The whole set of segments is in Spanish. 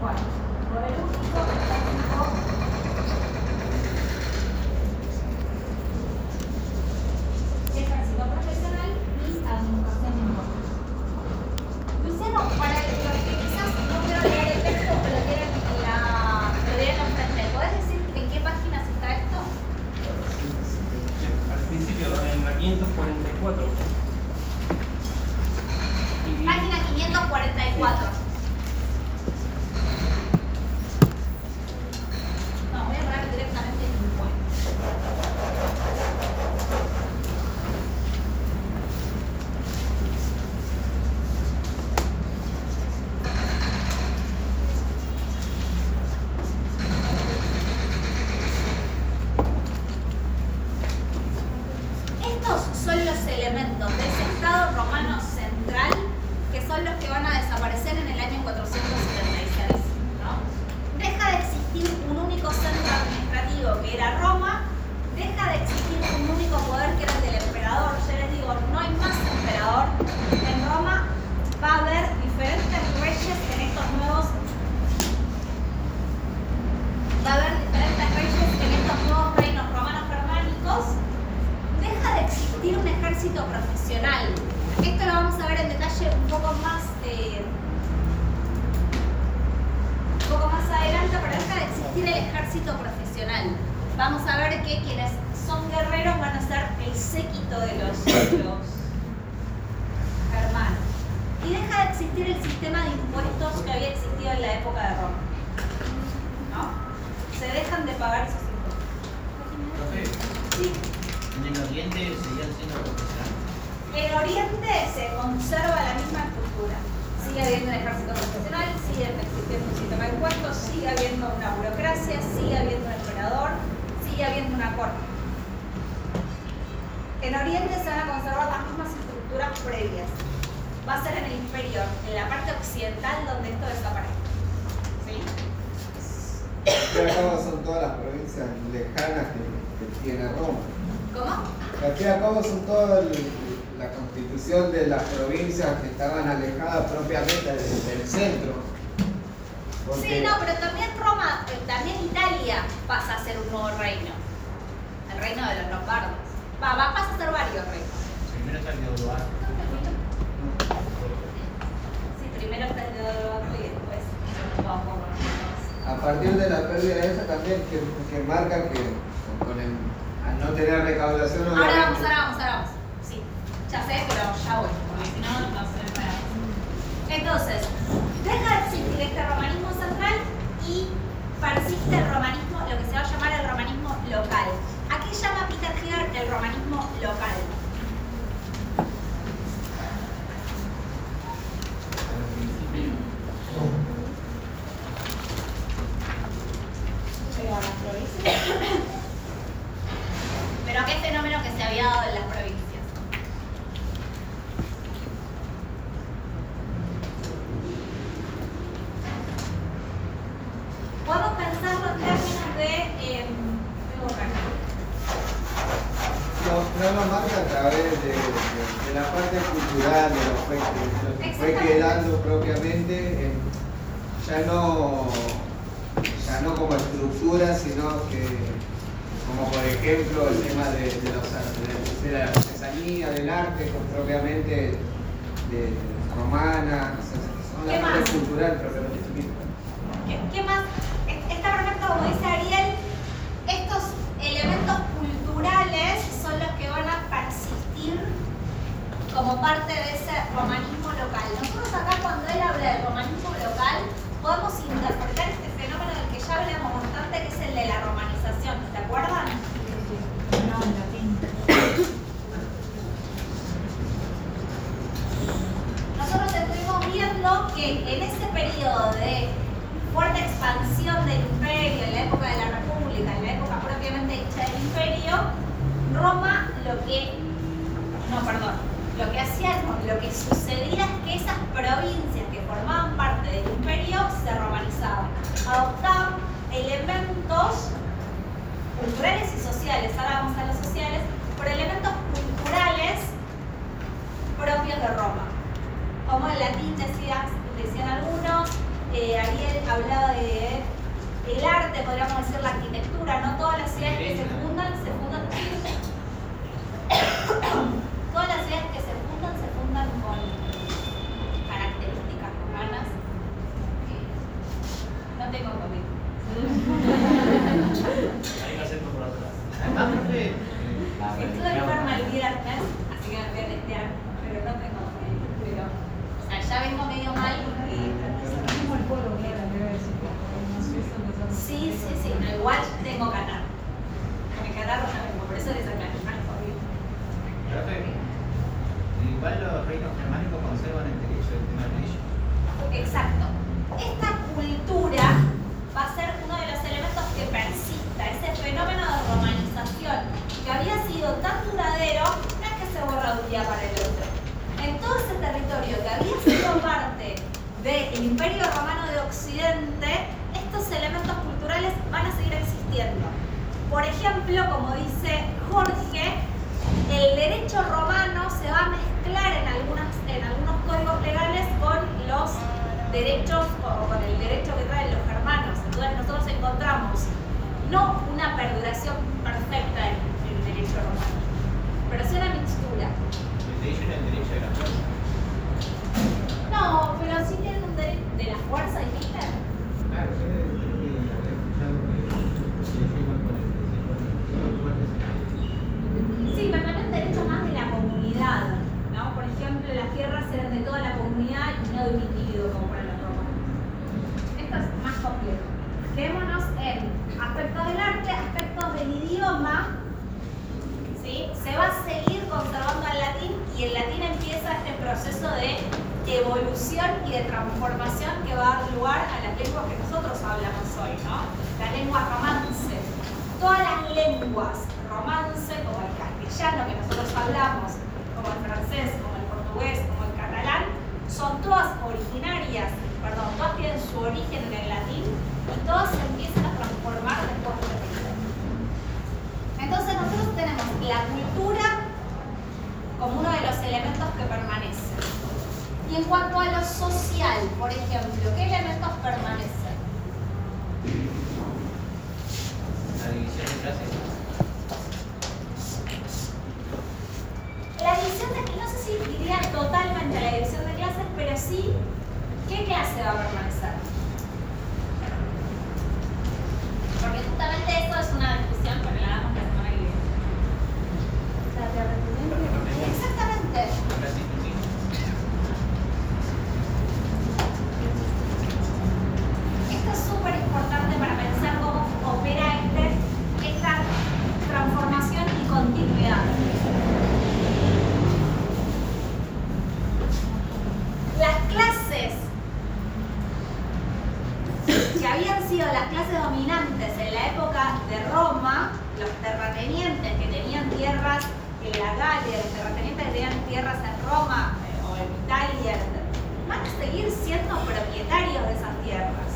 cuatro. Existir el sistema de impuestos que había existido en la época de Roma. ¿No? Se dejan de pagar esos impuestos. Sí. en el oriente seguían siendo profesionales. En Oriente se conserva la misma estructura. Sigue habiendo un ejército profesional, sigue existiendo un sistema de impuestos, sigue habiendo una burocracia, sigue habiendo un emperador, sigue habiendo una corte. En Oriente se van a conservar las mismas estructuras previas. Va a ser en el imperio, en la parte occidental, donde esto desaparece. ¿Sí? Cabo son todas las provincias lejanas que, que tiene Roma. ¿Cómo? Al fin y al cabo son toda el- la constitución de las provincias que estaban alejadas propiamente del, del centro. Sí, no, pero también Roma, eh, también Italia pasa a ser un nuevo reino. El reino de los lombardos. Va, va, pasa a ser varios reinos. Primero está el de. Primero está el de Odoacro y después. A partir de la pérdida esa también que, que marca que con el, al no tener recaudación Ahora vamos, ahora vamos, ahora vamos. Sí, ya sé, pero ya voy, porque si no, no se me para. Entonces, deja de existir este romanismo central y persiste el romanismo, lo que se va a llamar el romanismo local. ¿A qué llama Peter Heger el romanismo local? Al principio. Pero qué fenómeno que se había dado en las provincias. Podemos pensarlo en términos de. Eh, tengo acá. No, a través de, de- de la parte cultural, de lo, fue, de lo que fue quedando propiamente, eh, ya no ya no como estructura, sino que como por ejemplo el tema de, los de, la artesanía, del arte, pues, propiamente de, romana, o sea, son ¿Qué la parte más? cultural propiamente. ¿Qué, qué más? Es- Está perfecto, como dice Ariel, estos elementos culturales son los que van a persistir como parte de ese romanismo local. Nosotros acá cuando él habla del romanismo local, podemos interpretar este fenómeno del que ya hablamos bastante, que es el de la romanización. ¿Se acuerdan? No, en latín. Nosotros estuvimos viendo que en ese periodo de fuerte expansión del imperio, en la época de la República, en la época propiamente dicha del imperio, Roma lo que, no, perdón, lo que evolución y de transformación que va a dar lugar a las lenguas que nosotros hablamos hoy, ¿no? La lengua romance. Todas las lenguas romance, como el castellano que nosotros hablamos, como el francés, como el portugués, como el catalán, son todas originarias, perdón, todas tienen su origen en el latín y todas se empiezan a transformar después de. Entonces nosotros tenemos la cultura como uno de los elementos que permanece. Y en cuanto a lo social, por ejemplo, ¿qué elementos permanecen? La división de clases. La división de no sé si diría totalmente la división de clases, pero sí, ¿qué clase va a permanecer? Porque justamente esto es una discusión, pero la damos la semana que viene. La terrateniente. Exactamente. La clase inclusiva. Esto es súper importante para pensar cómo opera este, esta transformación y continuidad. Las clases que habían sido las clases dominantes en la época de Roma, los terratenientes que tenían tierras en la Galia, los terratenientes que tenían tierras en Roma eh, o en Italia, van a seguir siendo propietarios de esas tierras.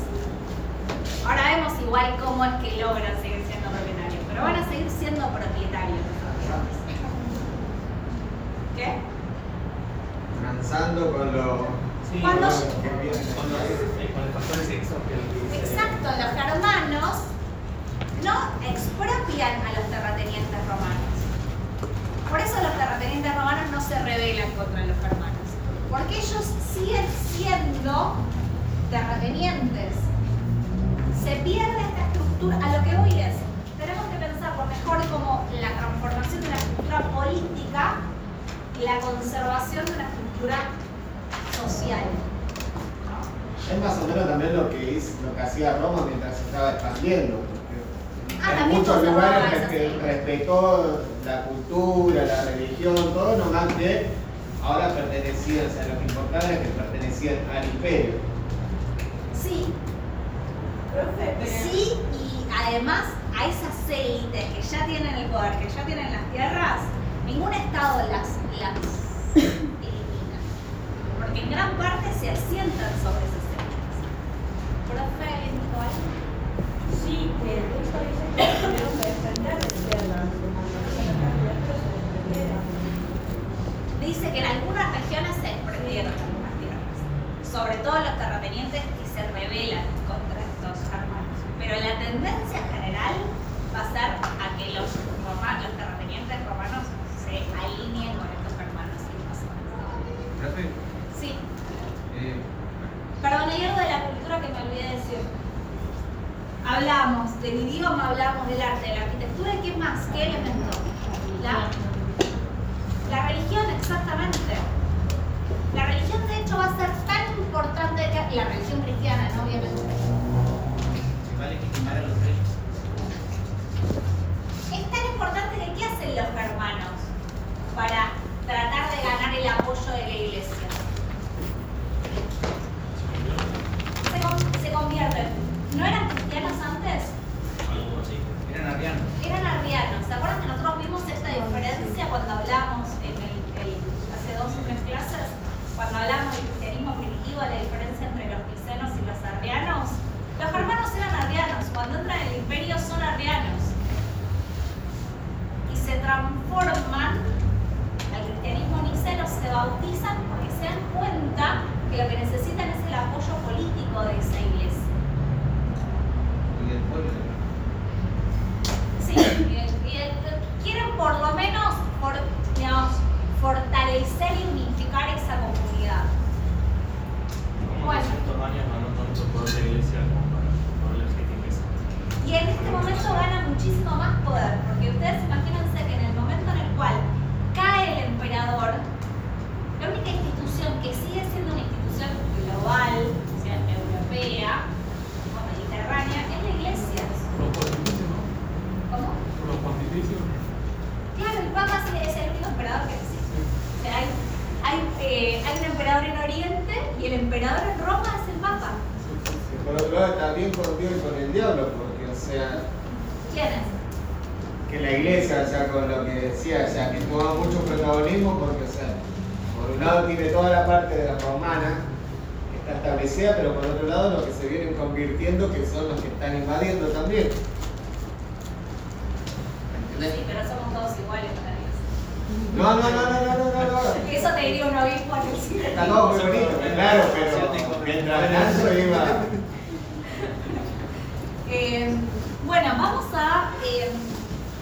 Ahora vemos igual cómo es que logran seguir siendo propietarios, pero van a seguir siendo propietarios. ¿Qué? Transando con lo Sí, Cuando- los, Exacto, los germanos no expropian a los terratenientes romanos. Por eso los terratenientes romanos no se rebelan contra los germanos. Porque ellos siguen siendo terratenientes. Se pierde esta estructura. A lo que voy es, tenemos que pensarlo mejor como la transformación de una estructura política y la conservación de una estructura social. Es más o menos también lo que, hizo, lo que hacía Roma mientras se estaba expandiendo. porque Ah, en muchos lugares respe- respetó la cultura, la religión, todo, nomás que ahora pertenecían, o sea, lo que importaba era que pertenecían al imperio. Sí, y además a esas élites que ya tienen el poder, que ya tienen las tierras, ningún Estado las, las elimina. Porque en gran parte se asientan sobre esas élites. ¿Profe? Sí, que eso dice que tuvieron que defender de tierras. Dice que en algunas regiones se prendieron algunas tierras. Sobre todo los terratenientes que se rebelan saqueados pero la tendencia general va a ser a que los, romanos, los terratenientes romanos se alineen con estos hermanos invasores. Sí. Eh. Perdón, hay algo de la cultura que me olvidé de decir. Hablamos del idioma, hablamos del arte, de la arquitectura y qué más, qué elemento? La, la religión, exactamente. La religión, de hecho, va a ser tan importante que la religión cristiana, no obviamente es tan importante que qué hacen los hermanos para tratar de ganar el apoyo de la iglesia. Se, convierten. ¿No eran cristianos antes? Algunos sí. Eran arrianos. Eran arrianos. ¿Se acuerdan que nosotros vimos esta diferencia cuando hablamos? y el emperador en Roma es el Papa. Por otro lado también con Dios y con el diablo, porque o sea. ¿Quién es? Que la iglesia, o sea, con lo que decía, o sea, que toma mucho protagonismo porque, o sea, por un lado tiene toda la parte de la romana, que está establecida, pero por otro lado los que se vienen convirtiendo, que son los que están invadiendo también. ¿Entendés? Sí, pero somos todos iguales. No, no, no, no, no, no, no. Eso te diría un obispo Está todo muy bonito, claro, pero mientras tanto iba. Eh, bueno, vamos a eh,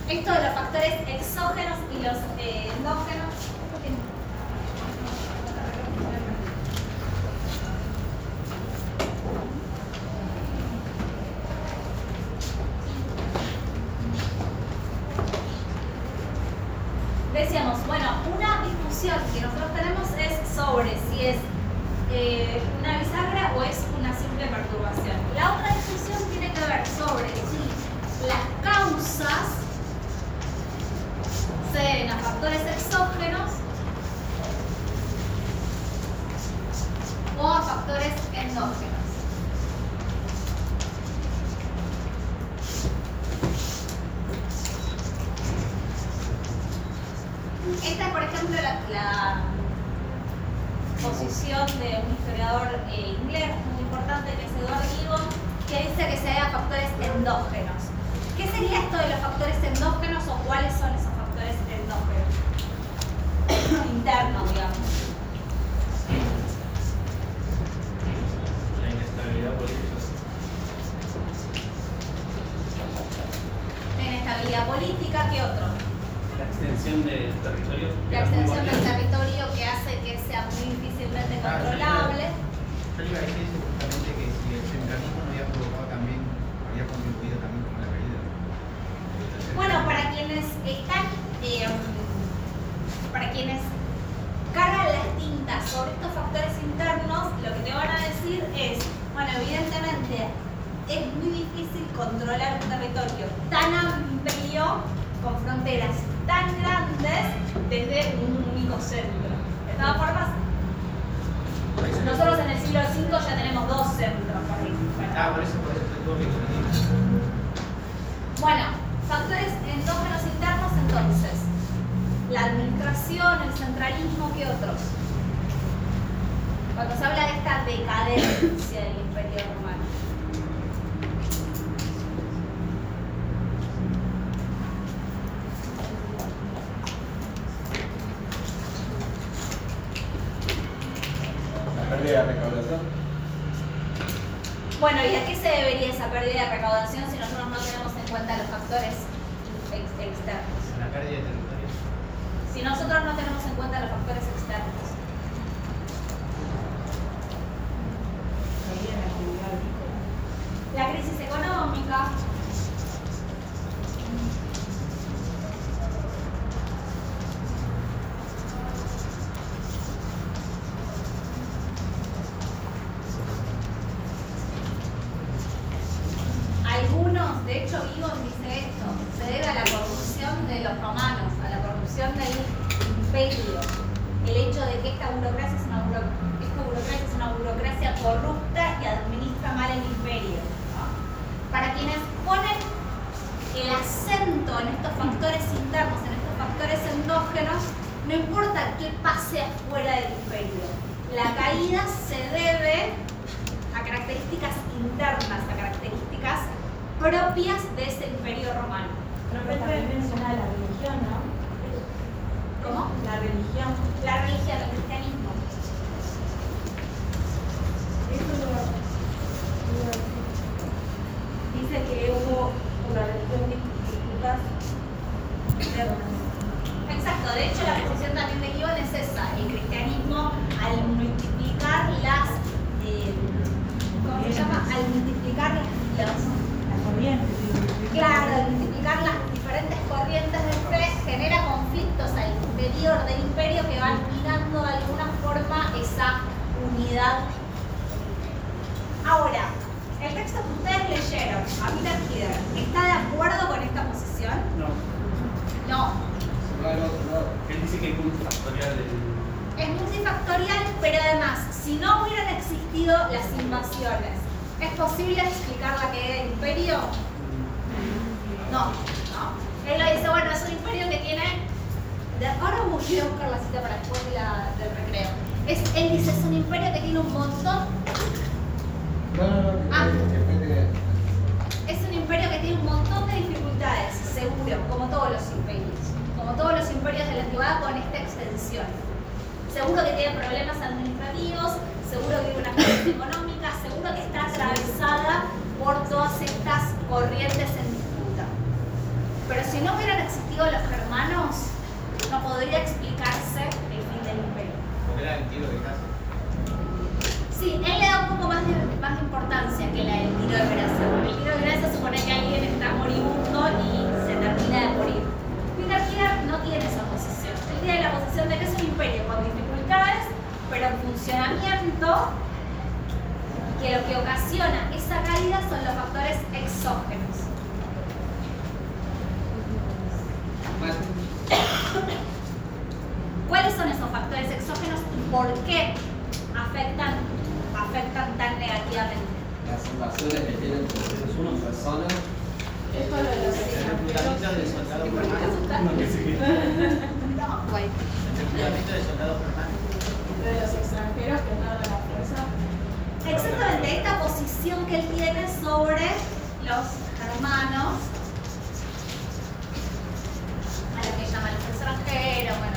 esto de los factores exógenos y los eh, endógenos Dạ, dạ, La abstención no, ¿no? Él lo dice, bueno, es un imperio que tiene... De, ahora voy a buscar la cita para después de del recreo. Es, él dice, es un imperio que tiene un montón... No, no, no. Ah. Es un imperio que tiene un montón de dificultades, seguro, como todos los imperios. Como todos los imperios de la antigüedad con esta extensión. Seguro que tiene problemas administrativos, seguro que tiene una crisis económica, seguro que está atravesada por todas estas corrientes en pero si no hubieran existido los germanos, no podría explicarse el fin del imperio. Porque era el tiro de casa. Sí, él le da un poco más de, más importancia que la del tiro de gracia. Porque el tiro de gracia supone que alguien está moribundo y se termina de morir. Peter Killer no tiene esa posición. Él tiene la posición de que es un imperio con dificultades, pero en funcionamiento, que lo que ocasiona esa caída son los factores exógenos. por qué afectan, afectan tan negativamente. Las invasiones que tienen por personas. Esto lo eh, No, güey. de los extranjeros que. Exactamente, esta posición que él tiene sobre los hermanos, a los que llaman los extranjeros, bueno,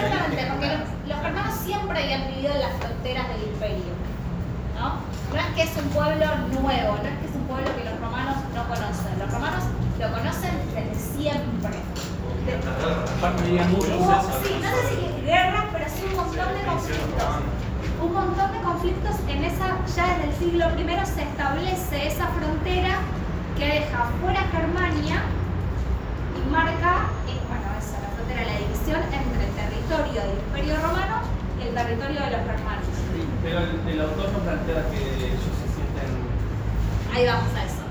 Exactamente, porque los, germanos siempre habían vivido en las fronteras del imperio. ¿no? no es que es un pueblo nuevo, no es que es un pueblo que los romanos no conocen. Los romanos lo conocen desde siempre. Hubo, sí, no sé si guerras, pero sí un montón de conflictos. Un montón de conflictos en esa, ya desde el siglo I se establece esa frontera que deja fuera Germania y marca, eh, bueno, esa, la frontera, la división entre el territorio del Imperio Romano y el territorio de los germanos. Pero el, el autor no plantea que ellos se sienten. Ahí vamos a eso.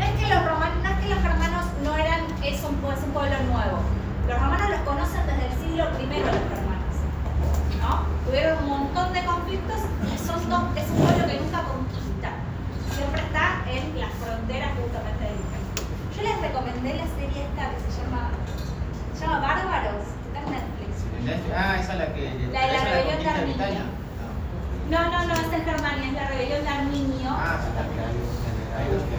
No es que los romanos, no es que los germanos no eran, es un, pue- es un pueblo nuevo. Los romanos los conocen desde el siglo I los germanos. ¿no? Tuvieron un montón de conflictos y son es un pueblo que nunca conquista. Siempre está en las fronteras justamente del imperio. Yo les recomendé la serie esta que se llama, se llama Bárbaros, está en Netflix. En Netflix- Ah, esa es la que. La de la esa rebelión de Arminio. Italia. No, no, no, es en Germania, es la rebelión de Arminio. Ah, sí, también. Hay dos que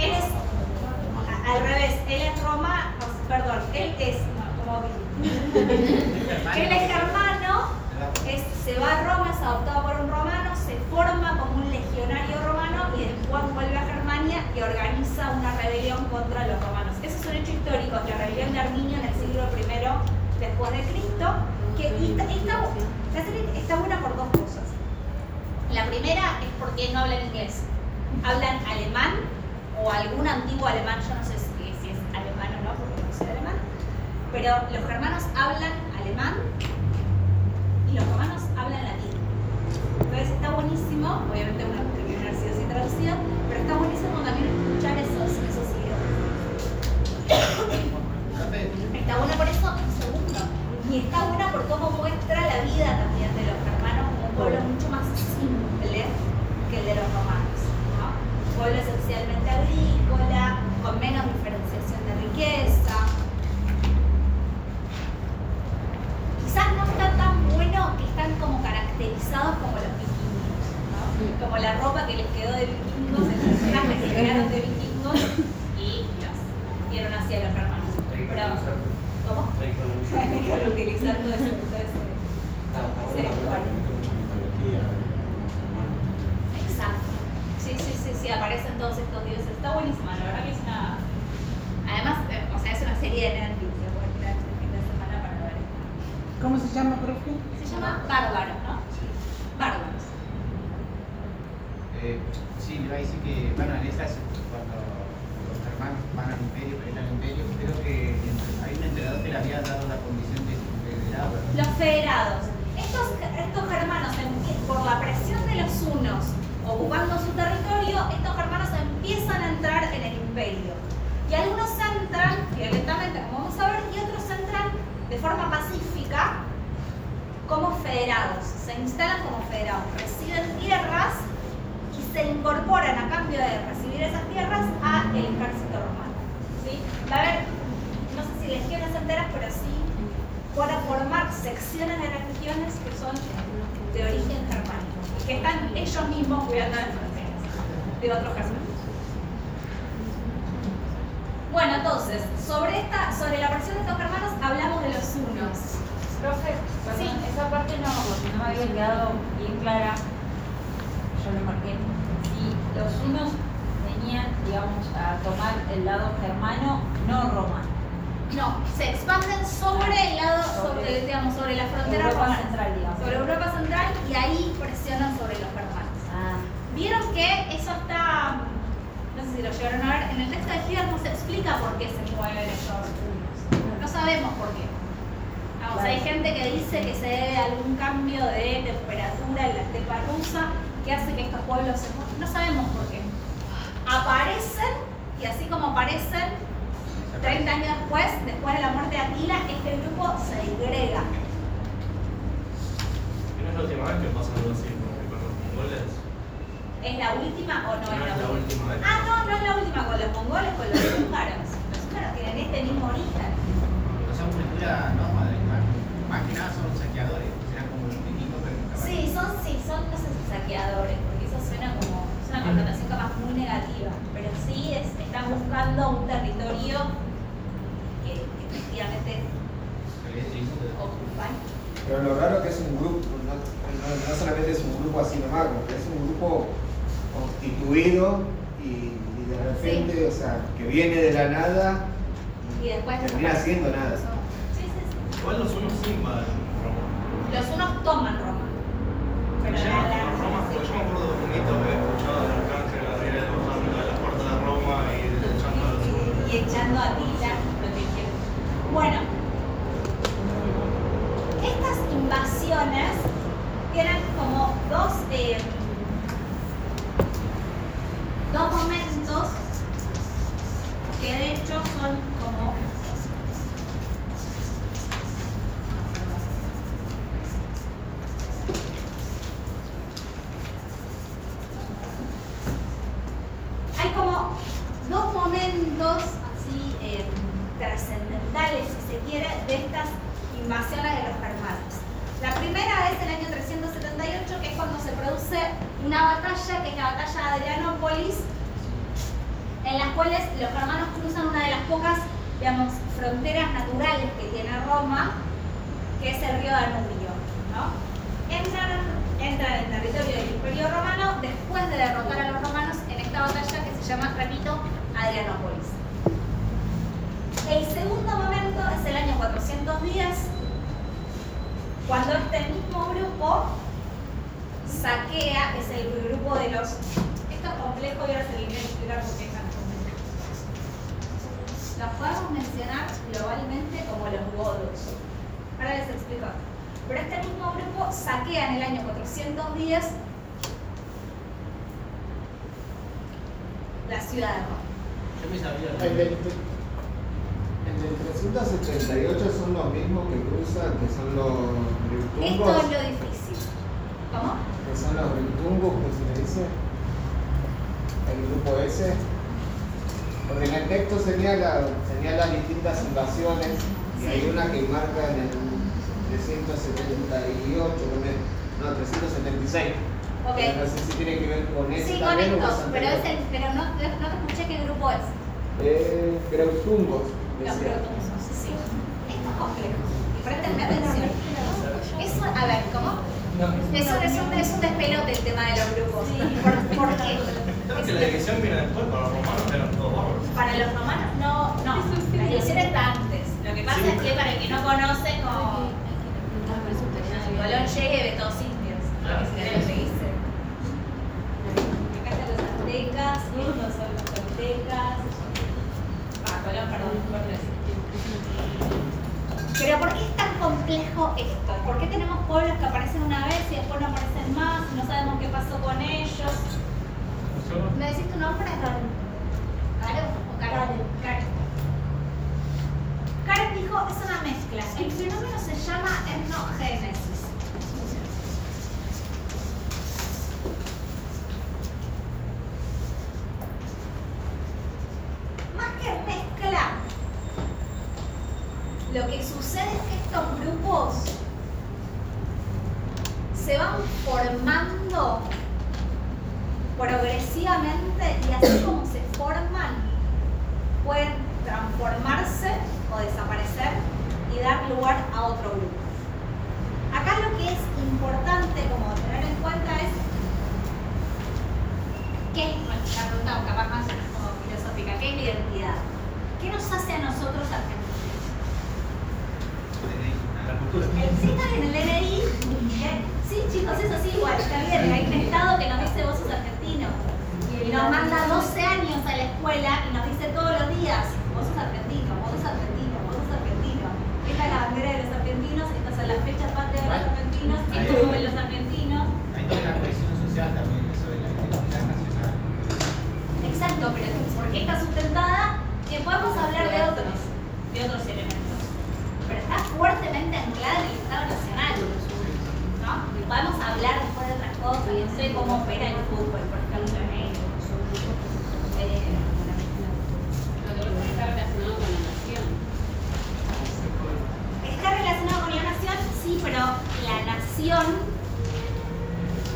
es Él es al revés, él es Roma, perdón, él es, como él es germano, es, se va a Roma, es adoptado por un romano, se forma como un legionario romano y después vuelve a Germania y organiza una rebelión contra los romanos. Ese es un hecho histórico, la rebelión de Arminio en el siglo I después de Cristo, que y está, buena por dos cosas. La primera es porque no hablan inglés, hablan alemán o algún antiguo alemán, yo no sé si, es alemán o no, porque no sé alemán, pero los germanos hablan alemán y los romanos hablan latín. Entonces está buenísimo, obviamente una sido así traducido, pero está buenísimo también Está buena por eso, un segundo. Y está buena por cómo muestra la vida también de los germanos como un pueblo mucho más simple que el de los romanos. ¿no? Un pueblo esencialmente agrícola, con menos diferenciación de riqueza. Quizás no está tan bueno que están como caracterizados como los vikingos. ¿no? Como la ropa que les quedó de vikingos, el personaje que crearon de vikingos y los dieron hacia los germanos. Pero, ¿Cómo? Hay todo ese, todo ese, ese lenguaje. Exacto. Sí, sí, sí, sí, aparecen todos estos dioses. Está buenísima, la verdad que es una. Además, eh, o sea, es una serie de Netflix, que puedes mirar este fin de semana para ver. ¿Cómo se llama, profe? Se llama Bárbaros, ¿no? Bárbaros. eh, sí, le iba a decir que, bueno, en estas, cuando los hermanos van al imperio, penetran al imperio, creo que hay un emperador que le había dado la condición de federado. Los federados. Estos, estos germanos, empie- por la presión de los unos ocupando su territorio, estos germanos empiezan a entrar en el imperio. Y algunos entran violentamente, como vamos a ver, y otros entran de forma pacífica como federados. Se instalan como federados, reciben tierras y se incorporan a cambio de recibir esas tierras al ejército romano. ¿sí? Va a haber, no sé si legiones enteras, pero sí para formar secciones de religiones que son de origen germánico y que están ellos mismos cuidando las fronteras de otros germanos. Bueno, entonces, sobre, esta, sobre la aparición de estos germanos hablamos de los unos. Profe, perdón, Sí. esa parte no, porque no me había quedado bien clara. Yo lo marqué. Si los unos venían, digamos, a tomar el lado germano, no romano. No, se expanden sobre el lado, sobre, digamos, sobre la frontera Europa romana. central, digamos. Sobre Europa Central y ahí presionan sobre los germanos. Ah, Vieron que eso está, no sé si lo llegaron a ver, en el texto de Hitler no se explica por qué se mueven esos. No sabemos por qué. Hay gente que dice que se debe a algún cambio de temperatura en la estepa rusa que hace que estos pueblos se muevan. No sabemos por qué. Aparecen y así como aparecen, 30 años después, después de la muerte de Atila, este grupo se disgrega. No es la última vez que pasa algo así, con los mongoles. ¿Es la última o no, No es la la última? última vez. Ah, no, no es la última con los mongoles, con los húngaros. Los húngaros tienen este mismo origen. No son cultura nómada, más que nada son saqueadores, eran como los niñitos pero nunca Sí, son, sí, son los saqueadores, porque eso suena como es una connotación capaz muy negativa, pero sí están buscando un territorio que, efectivamente ocupan. Pero lo raro que es un grupo, no, no, solamente es un grupo así nomás, es un grupo constituido y, de repente, o sea, que viene de la nada y después termina haciendo nada. Igual los unos sí invaden Roma. Los unos toman Roma. Pero Llegan la, la- Roma, porque yo me acuerdo de un mito que he escuchado del arcángel Gabriel bajando de las puertas de Roma y echando a los y, y echando a Tila lo que quieren. Bueno, estas invasiones tienen como dos, eh, dos momentos que de hecho son como hay como dos momentos así eh, trascendentales, si se quiere, de estas invasiones de los germanos. La primera es el año 378, que es cuando se produce una batalla, que es la batalla de Adrianópolis, en las cuales los germanos cruzan una de las pocas, digamos, fronteras naturales que tiene Roma, que es el río Danubio, ¿no? Entran, entran en el territorio del Imperio Romano después de derrotar a los romanos en esta batalla que se llama, repito, Adrianópolis. El segundo momento es el año 410, cuando este mismo grupo saquea, es el grupo de los... Esto es complejo y ahora se les voy a explicar por qué es tan complejo. Los podemos mencionar globalmente como los godos. Ahora les explico. Pero este mismo grupo saquea en el año 410 la ciudad de Roma. Yo me sabía. El del, el del 378 son los mismos que cruzan, que son los Esto es lo difícil. ¿Cómo? que son los riptungos, que se le dice, el grupo ese. Porque en el texto señala, señala distintas invasiones y hay una que marca en el 378, no, 376. Ok. Pero no sé si tiene que ver con ese Sí, con también o estos, con pero, es anterior. el, pero no, no te escuché qué grupo es. Eh, Creutungos. Los protunsos, sí. Esto es complejo. Y préstenme atención. Eso, a ver, ¿cómo? Eso es un, es un despelote el tema de los grupos. ¿Por, por qué? Creo que la división viene después, para los romanos eran todos bárbaros. Para los romanos no, no. La división está antes. Lo que pasa Sí. es que para el que no conoce, como Colón llegue ve todos indios. Lo que se dice. Acá están los aztecas, estos son los toltecas. Ah, Colón, perdón, por decir. Pero ¿por qué es tan complejo esto? ¿Por qué tenemos pueblos que aparecen una vez y después no aparecen más? No sabemos qué pasó con ellos. ¿Me decís tu nombre? ¿Caro o Karen? Karen. Karen dijo, es una mezcla. El fenómeno se llama etnogénesis. Más que mezcla, lo que sucede es que estos grupos se van formando progresivamente y así como se forman, pueden transformarse o desaparecer y dar lugar a otro grupo. Acá lo que es importante como tener en cuenta es qué es nuestra pregunta capaz más como filosófica, qué es la identidad. ¿Qué nos hace a nosotros argentinos? La cultura. El sí está bien, el DNI. ¿eh? Sí, chicos, eso sí, igual, está bien. Hay un estado que nos dice vos sos argentino. Y nos manda 12 años a la escuela y nos dice todos los días, vos sos argentino, vos sos argentino, vos sos argentino. Esta es la bandera de los argentinos, estas son las fechas patrias de los argentinos, esto son los argentinos. Hay toda la cohesión social también, eso de la identidad nacional. Exacto, pero porque está sustentada, que podemos hablar de otros, de otros elementos. Pero está fuertemente anclada en el Estado Nacional. ¿no? Podemos hablar después de otras cosas, no sé cómo opera el fútbol, por ejemplo, en México. Eh, Lo que pasa es que está relacionado con la nación. ¿Está relacionado con la nación? Sí, pero la nación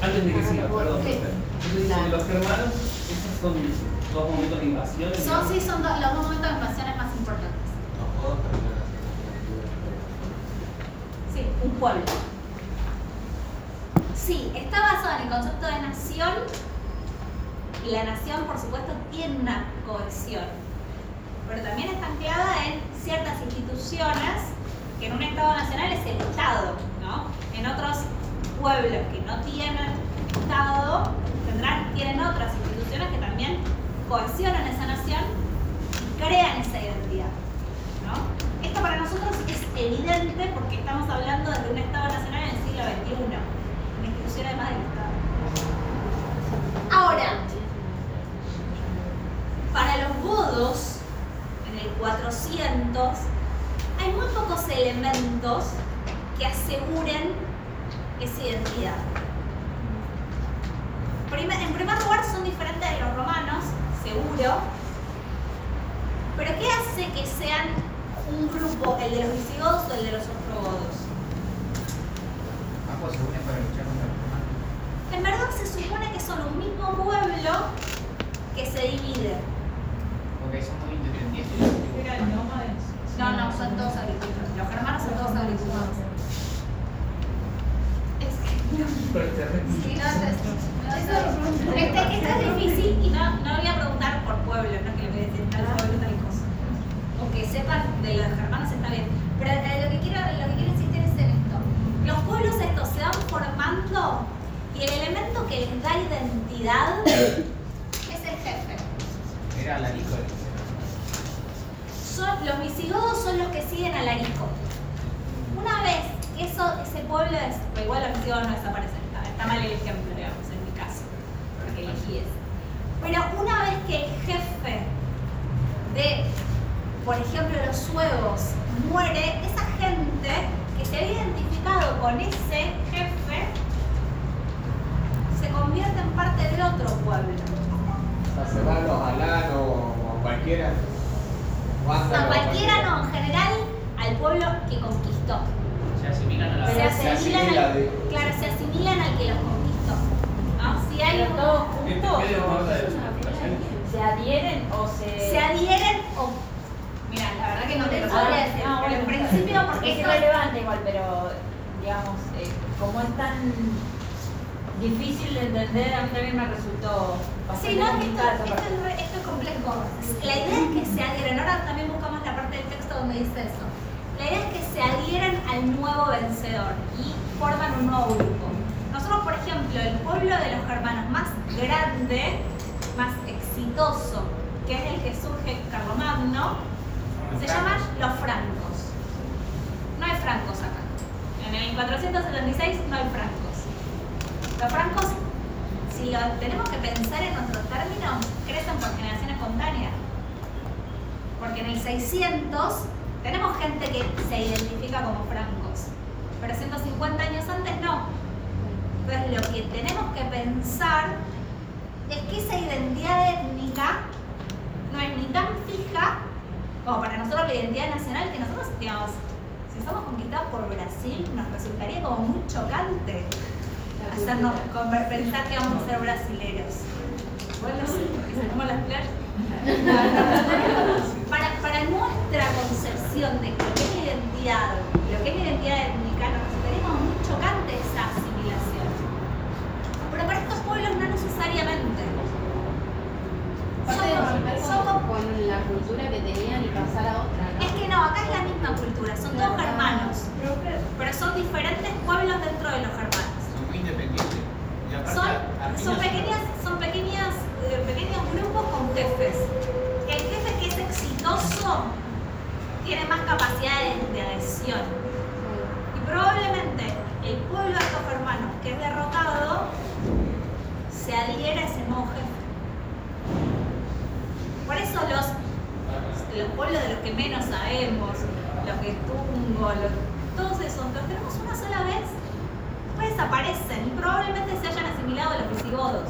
Antes de que siga, perdón. Sí. Entonces dice que los germanos, esos son dos momentos de invasión. son, sí, son los dos momentos de invasiones más importantes. Sí, un pueblo. Sí, está basado en el concepto de nación y la nación, por supuesto, tiene una cohesión, pero también está anclada en ciertas instituciones que en un Estado nacional es el Estado, ¿no? En otros pueblos que no tienen Estado tendrán, tienen otras instituciones que también cohesionan esa nación y crean esa identidad, ¿no? Esto para nosotros es evidente porque estamos hablando de un Estado nacional en el siglo XXI, una institución además del Estado. Ahora, para los godos, en el 400, hay muy pocos elementos que aseguren esa identidad. En primer lugar, son diferentes de los romanos, seguro. Pero ¿qué hace que sean un grupo, el de los visigodos o el de los ostrogodos? Ambos se unen para luchar contra los romanos. En verdad se supone que son un mismo pueblo que se divide. Porque son muy independientes. Eran nómades. No, no, son todos agricultores. Los germanos son todos agricultores. Es que no. Sí, no, es- no, este, es difícil y no, no voy a preguntar por pueblo, no que le voy a decir tal pueblo, tal cosa. O que sepan de los germanos está bien. Pero eh, lo que quiero, lo que quiero insistir es en esto. Los pueblos estos se van formando y el elemento que les da identidad es el jefe. Era de Son, los visigodos son los que siguen a Larico. Una vez que eso, ese pueblo es, igual los visigodos no desaparecen, está, está mal el ejemplo, digamos, ese. Pero una vez que el jefe de, por ejemplo, los suevos muere, esa gente que se había identificado con ese jefe se convierte en parte de otro pueblo. Sacerdotes, Alán o, o cualquiera. O sea, cualquiera no, en general al pueblo que conquistó. Se asimilan a la Se se asimilan, asimila al, de- claro, se asimilan al que los conquistó. ¿No? Si hay todos juntos se adhieren o se. se adhieren o. Mira, la verdad que no te lo podría decir. Ah, pero en principio, porque es esto irrelevante igual, pero digamos, eh, como es tan difícil de entender, a mí también me resultó Sí, bastante no, esto, complicado. esto es, esto es complejo. La idea es que se adhieren. Ahora también buscamos la parte del texto donde dice eso. La idea es que se adhieren al nuevo vencedor y forman un nuevo grupo. Nosotros, por ejemplo, el pueblo de los germanos más grande, más exitoso, que es el que surge Carlomagno, se llaman los francos. No hay francos acá. En el 476 no hay francos. Los francos si lo tenemos que pensar en nuestros términos, crecen por generación espontánea. Porque en el 600 tenemos gente que se identifica como francos, pero 150 años antes no. Entonces lo que tenemos que pensar es que esa identidad étnica no es ni tan fija como para nosotros la identidad nacional, que nosotros, digamos, si somos conquistados por Brasil, nos resultaría como muy chocante hacernos pensar que vamos a ser brasileros. Bueno, sí, porque las playas. Para, para nuestra concepción de lo que es la identidad, lo que es la identidad étnica, nos resultaría como muy chocante esa asimilación. Pero para estos pueblos de Somos- somos- con, la cultura que tenían y pasar a otra, ¿no? es que no, acá es la misma cultura, son todos germanos, pero son diferentes pueblos dentro de los germanos. Son muy independientes. Y aparte, Son, son pequeñas, son pequeñas, eh, pequeños grupos con jefes. El jefe que es exitoso tiene más capacidades de adhesión. Y probablemente el pueblo de estos hermanos que es derrotado se adhiere a ese nuevo. Por eso los, los pueblos de los que menos sabemos, los que Tungo, los, todos esos, los tenemos una sola vez después desaparecen y probablemente se hayan asimilado a los visigodos.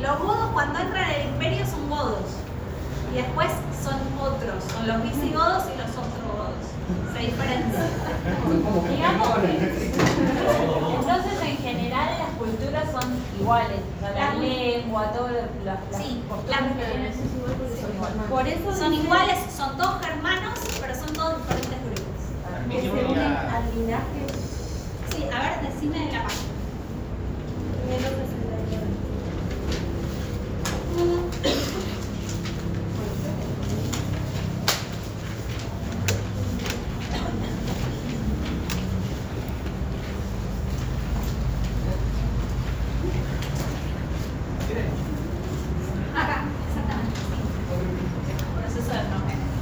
Los godos cuando entran en el imperio son godos y después son otros, son los visigodos y los ostrogodos. Se diferencian. Digamos que entonces en general las culturas son iguales, o sea, la lengua, todas las, Sí, costumbres las- que tienen son iguales. Por eso Son dice iguales, son todos germanos, pero son todos diferentes grupos. Arminio se unen quería- al viaje. Sí, a ver, decime la página. Acá, exactamente. sí. Proceso de progénesis.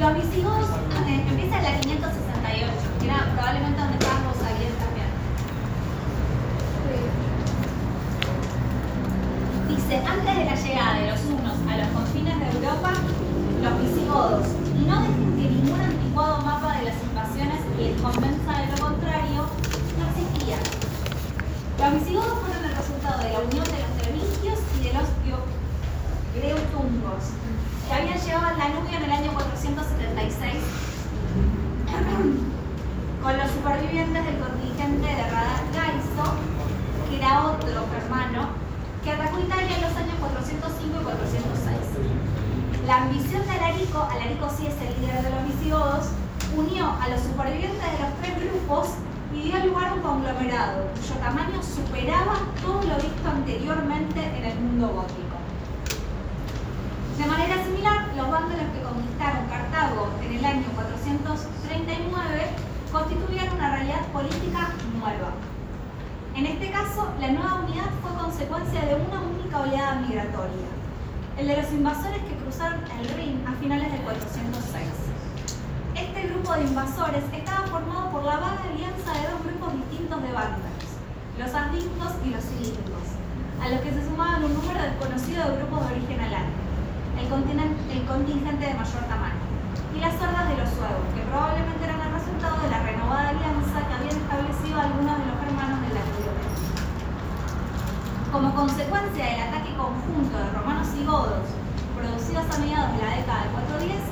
Los visigodos eh, empieza en la 568, que era probablemente donde estaba Rosalía también. Dice, antes de la llegada de los hunos a los confines de Europa, los visigodos, y no dejen que ningún anticuado mapa de las invasiones les convenza de lo contrario, no existían. Los visigodos fueron el resultado de la unión de los tervingios y de los Geo- greutungos, que habían llegado al Danubio en el año 476 con los supervivientes del contingente de Radagaiso, que era otro germano, que atacó Italia en los años 405 y 406. La ambición de Alarico, Alarico sí es el líder de los visigodos, unió a los supervivientes de los tres grupos y dio lugar a un conglomerado cuyo tamaño superaba todo lo visto anteriormente en el mundo gótico. De manera similar, los vándalos que conquistaron Cartago en el año 439 constituían una realidad política nueva. En este caso, la nueva unidad fue consecuencia de una única oleada migratoria, el de los el Rin a finales del 406. Este grupo de invasores estaba formado por la vaga alianza de dos grupos distintos de vándalos, los andingos y los cilíndricos, a los que se sumaban un número desconocido de grupos de origen alano, el, contingente de mayor tamaño, y las hordas de los suevos, que probablemente eran el resultado de la renovada alianza que habían establecido algunos de los hermanos del Danubio. Como consecuencia del ataque conjunto de romanos y godos, producidos a mediados de la década del 410,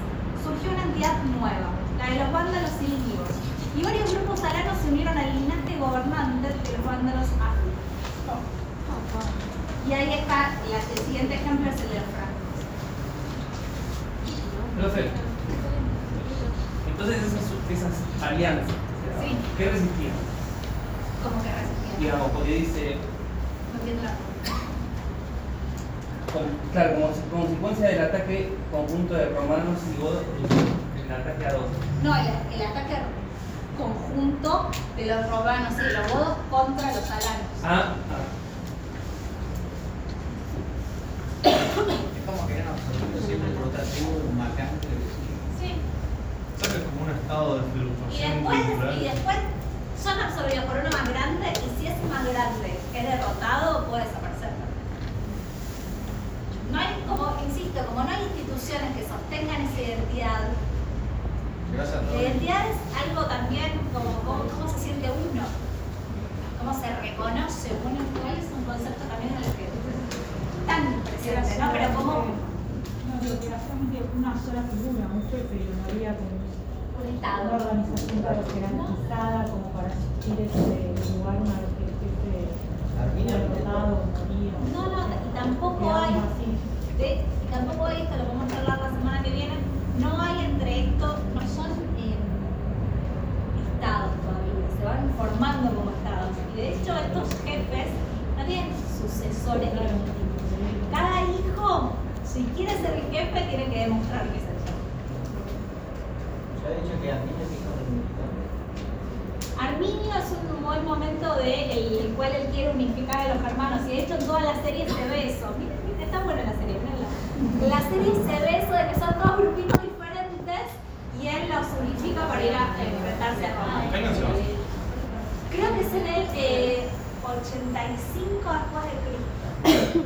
surgió una entidad nueva, la de los vándalos cilíndricos, y varios grupos alanos se unieron al linaje gobernante de los vándalos áfricos. Y ahí está, la- el siguiente ejemplo es el de los francos. Profe, entonces esas, esas alianzas, Sí. ¿qué resistían? Como que resistían. Digamos, porque dice, No entiendo la. Como- claro, como se- consecuencia del ataque conjunto de romanos y godos, el ataque a dos. No, el, el ataque conjunto de los romanos y de los godos contra los alanos. Ah, ah. Es como que eran absorbidos siempre por otra tribu marcante. Sí. O sea que es como un estado de Y fluctuación después, cultural. y después son absorbidos por uno más grande y si ese más grande es derrotado, puede desaparecer. No hay, como, insisto, como no hay instituciones que sostengan esa identidad, la identidad es algo también como cómo, cómo se siente uno, cómo se reconoce uno, igual es un concepto también en el que tan presente, ¿no? Pero como No, que era solamente una sola figura, un jefe, y no había como un una organización jerarquizada como para asistir ese lugar una vez que el jefe No, no, y tampoco hay, de- y tampoco hay, esto lo vamos a charlar la semana que viene, no hay entre estos, no son eh, estados todavía, se van formando como estados. Y de hecho estos jefes no tienen sucesores legítimos. Cada hijo, si quiere ser el jefe, tiene que demostrar que es el jefe. Se ha dicho que del militar. Arminio es un buen momento de el cual él quiere unificar a los hermanos y de hecho en toda la serie se ve eso. Miren, miren, está buena la serie, mírenla. En la serie se ve eso de que son dos grupitos diferentes y él los unifica para ir a enfrentarse a Roma. Creo que es en el eh, 85 después de Cristo.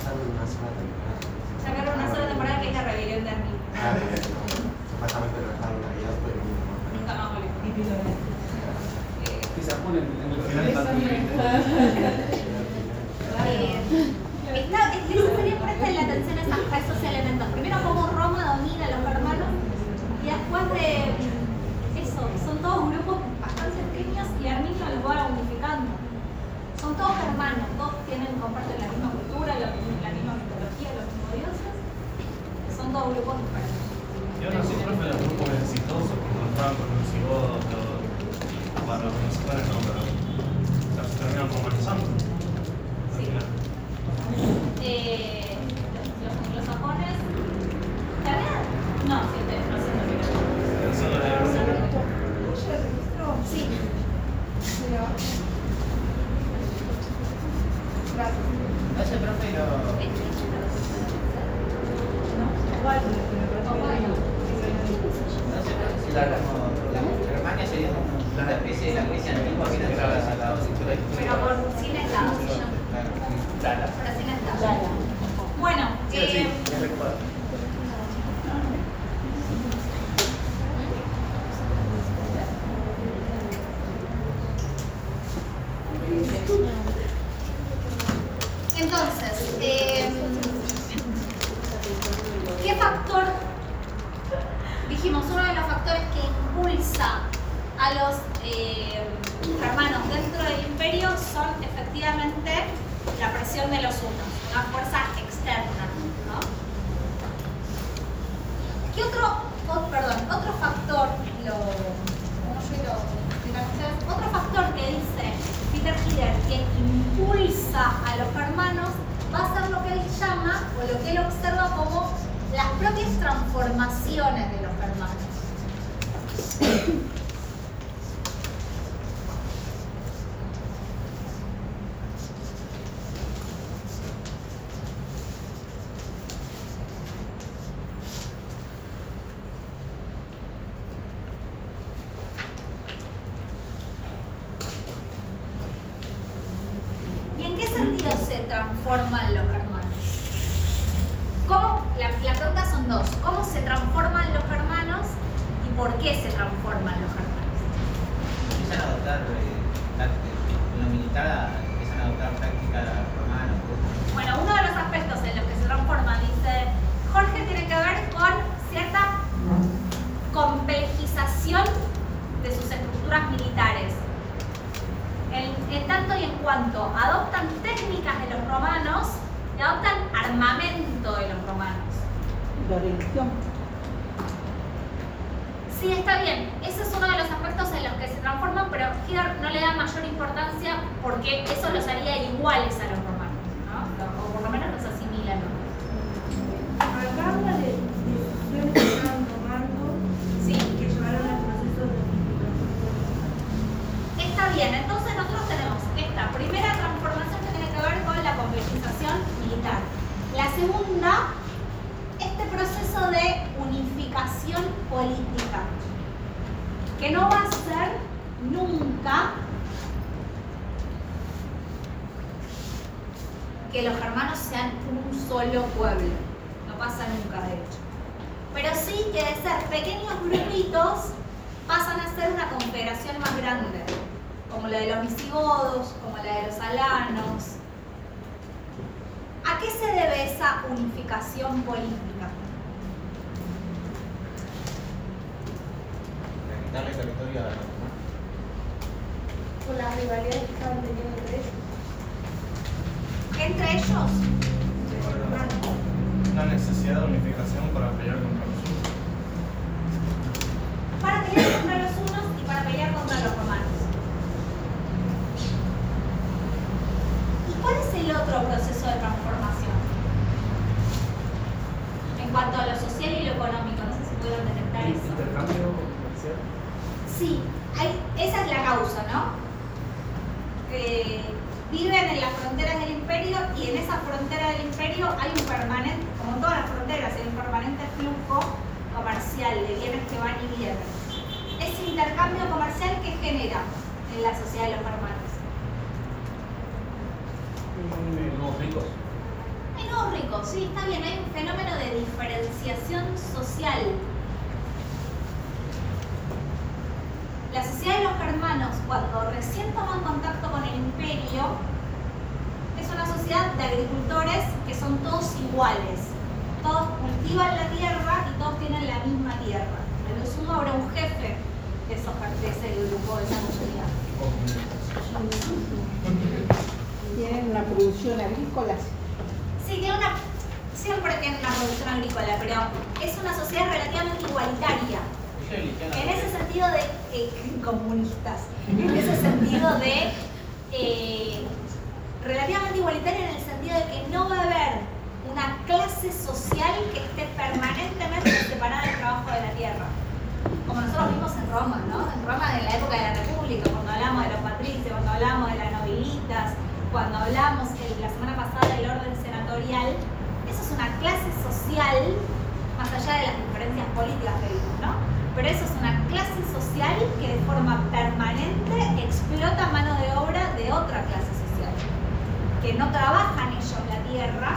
Sacaron una sola temporada. Sacaron una sola temporada que es la rebelión de Arminio. ellos se transforman los hermanos? ¿Cómo? La, la pregunta son dos. ¿Cómo se transforman los hermanos y por qué se transforman los hermanos? Empiezan a adoptar eh, empiezan a adoptar prácticas romanas. Bueno, uno de los aspectos en los que se transforman, dice, Jorge tiene que ver y en cuanto adoptan técnicas de los romanos y adoptan armamento de los romanos. La religión. Sí, está bien. Ese es uno de los aspectos en los que se transforman, pero Hitler no le da mayor importancia porque eso los haría iguales a ciudadano. Por las que estaban teniendo entre ellos. ¿Entre ellos? Sí, una necesidad de unificación para pelear contra los Como nosotros vimos en Roma, ¿no? En Roma de la época de la República, cuando hablamos de los patricios, cuando hablamos de las nobilitas, cuando hablamos la semana pasada del orden senatorial, eso es una clase social, más allá de las diferencias políticas que vimos, ¿no? Pero eso es una clase social que de forma permanente explota mano de obra de otra clase social, que no trabajan ellos la tierra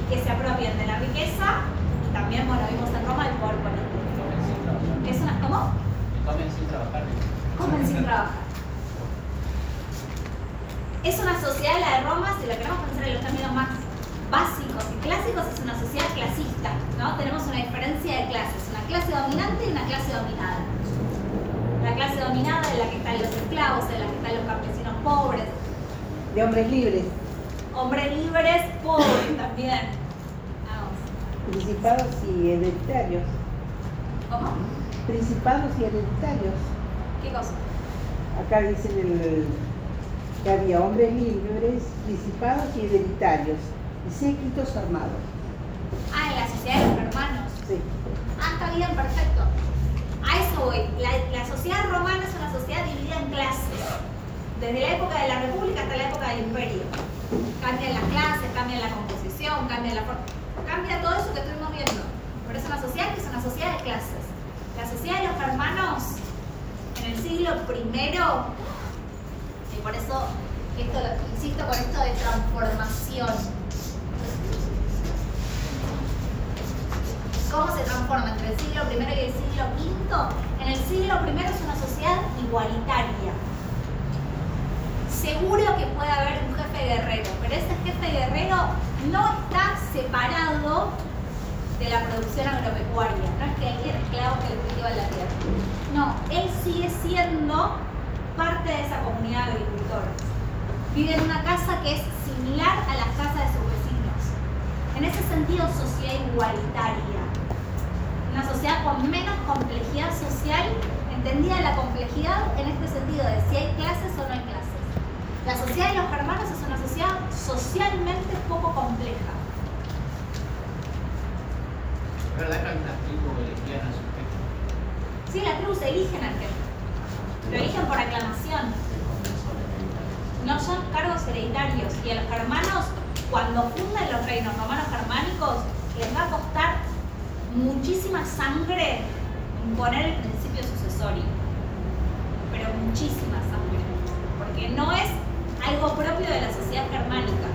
y que se apropian de la riqueza y también, bueno, vimos en Roma el poder político. Es una, ¿Cómo? Comen sin trabajar. Comen sin trabajar. Es una sociedad, la de Roma, si la queremos pensar en los términos más básicos y clásicos, es una sociedad clasista, ¿no? Tenemos una diferencia de clases, una clase dominante y una clase dominada. La clase dominada en la que están los esclavos, en la que están los campesinos pobres, De hombres libres, hombres libres, pobres también. Vamos. principados y hereditarios. ¿Cómo? Principados y hereditarios. ¿Qué cosa? Acá dicen el, que había hombres libres, principados y hereditarios, y séquitos armados. Ah, en la sociedad de los hermanos. Sí. Ah, está bien, perfecto. A eso voy. La, la sociedad romana es una sociedad dividida en clases. Desde la época de la República hasta la época del Imperio. Cambian las clases, cambian la composición, cambian la forma. Cambia todo eso que estuvimos viendo. Pero es una sociedad que es una sociedad de clases. Sociedad de los hermanos en el siglo I, y por eso esto, insisto con esto de transformación. ¿Cómo se transforma entre el siglo I y el siglo V? En el siglo I es una sociedad igualitaria. Seguro que puede haber un jefe guerrero, pero ese jefe guerrero no está separado de la producción agropecuaria. No es que hay esclavos que cultivan la tierra. No, él sigue siendo parte de esa comunidad de agricultores. Vive en una casa que es similar a las casas de sus vecinos. En ese sentido, sociedad igualitaria. Una sociedad con menos complejidad social, entendida la complejidad en este sentido de si hay clases o no hay clases. La sociedad de los germanos es una sociedad socialmente poco compleja. Es verdad que. Sí, las tribus eligen al jefe. Lo eligen por aclamación. No son cargos hereditarios. Y a los germanos, cuando fundan los reinos romanos germánicos, les va a costar muchísima sangre imponer el principio sucesorio. Pero muchísima sangre. Porque no es algo propio de la sociedad germánica.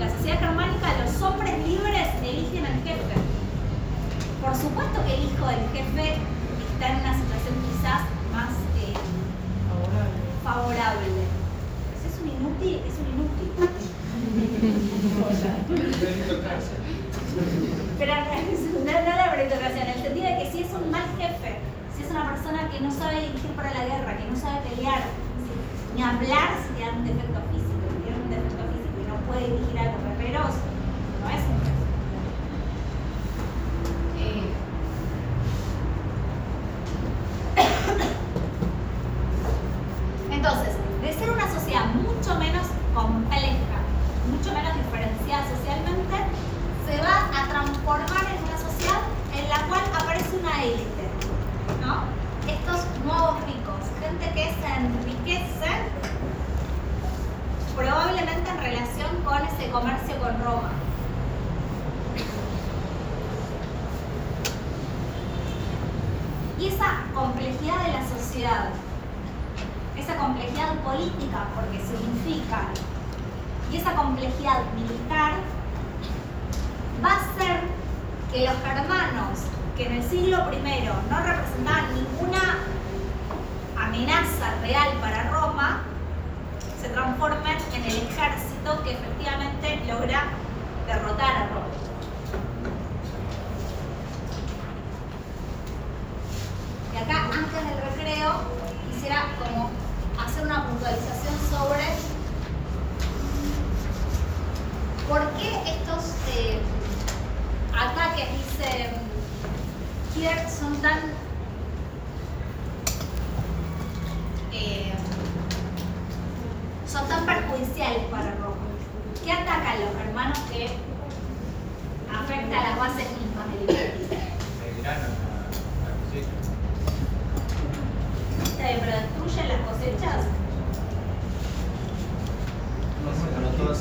La sociedad germánica, los hombres libres eligen al jefe. Por supuesto que el hijo del jefe está en una situación quizás más eh, favorable. Si es un inútil, es un inútil. Pero no, no la meritocracia, en el sentido de que si es un mal jefe, si es una persona que no sabe dirigir para la guerra, que no sabe pelear, si- ni hablar si tiene un defecto físico, si tiene un defecto físico y no puede dirigir a los guerreros, no es un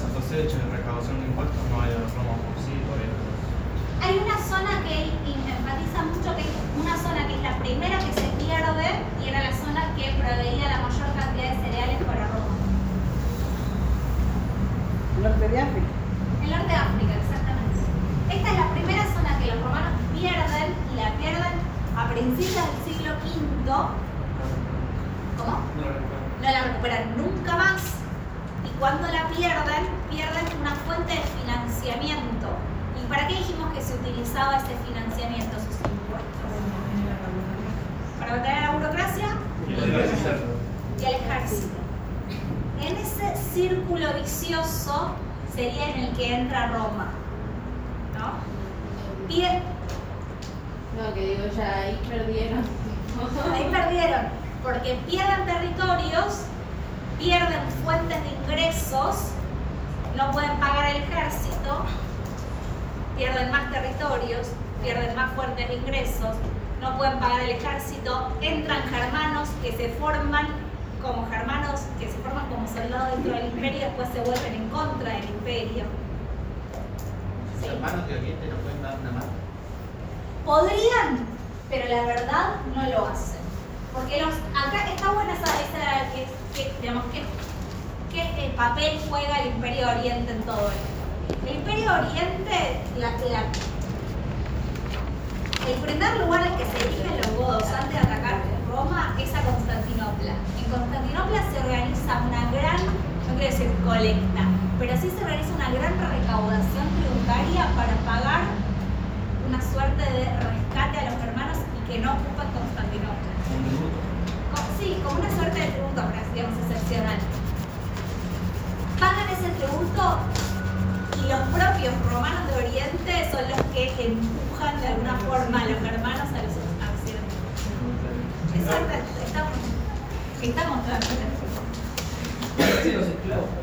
toda esa cosecha y recaudación de impuestos no hay Roma por sí, por ahí. Hay una zona que él enfatiza mucho, que es una zona que es la primera que se pierde y era la zona que proveía la mayor cantidad de cereales para Roma. Norte de África. El norte de África, exactamente. Esta es la primera zona que los romanos pierden y la pierden a principios del siglo V. ¿Cómo? No la recuperan nunca más. Cuando la pierden, pierden una fuente de financiamiento. ¿Y para qué dijimos que se utilizaba ese financiamiento, sus impuestos? Para mantener la burocracia Y al ejército. En ese círculo vicioso sería en el que entra Roma. ¿No? Pier- No, que digo, ya ahí perdieron. Ahí perdieron, porque pierden territorios, pierden fuentes de ingresos, no pueden pagar el ejército, pierden más territorios, pierden más fuentes de ingresos, no pueden pagar el ejército, entran germanos que se forman como germanos, que se forman como soldados dentro del imperio y después se vuelven en contra del imperio. Los Sí. hermanos de Oriente no pueden dar una mano. Podrían, pero la verdad no lo hacen. Porque los, acá está buena esa, esa que, digamos, que, qué eh, papel juega el Imperio Oriente en todo esto. El Imperio Oriente, el primer lugar al que se dirigen los godos antes de atacar Roma es a Constantinopla. En Constantinopla se organiza una gran, no quiero decir colecta, pero sí se realiza una gran recaudación tributaria para pagar una suerte de rescate a los hermanos y que no ocupan Constantinopla. Sí, como una suerte de tributo, pero digamos excepcional. Pagan ese tributo y los propios romanos de Oriente son los que empujan de alguna forma a los hermanos a los occidentales. Exacto, estamos, estamos totalmente. Sí, los esclavos.